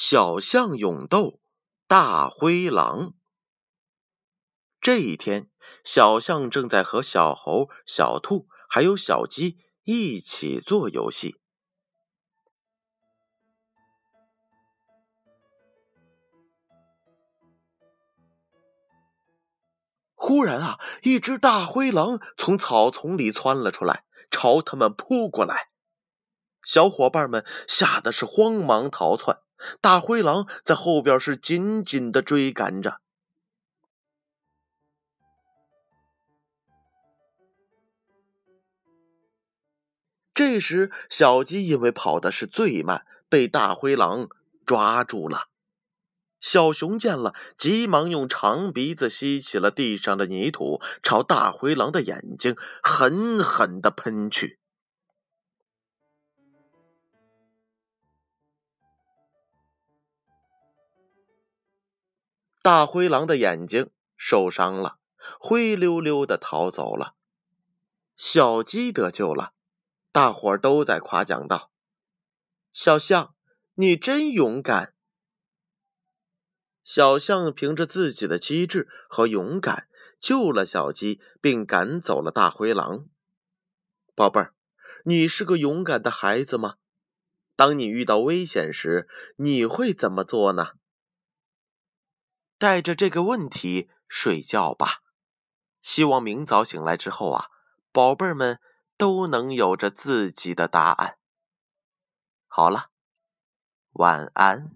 小象勇斗大灰狼。这一天，小象正在和小猴、小兔还有小鸡一起做游戏。忽然啊，一只大灰狼从草丛里窜了出来，朝他们扑过来。小伙伴们吓得是慌忙逃窜，大灰狼在后边是紧紧的追赶着。这时，小鸡因为跑的是最慢，被大灰狼抓住了。小熊见了，急忙用长鼻子吸起了地上的泥土，朝大灰狼的眼睛狠狠的喷去。大灰狼的眼睛受伤了，灰溜溜的逃走了。小鸡得救了，大伙儿都在夸奖道：“小象，你真勇敢。”小象凭着自己的机智和勇敢救了小鸡，并赶走了大灰狼。宝贝儿，你是个勇敢的孩子吗？当你遇到危险时，你会怎么做呢？带着这个问题睡觉吧，希望明早醒来之后啊，宝贝儿们都能有着自己的答案。好了，晚安。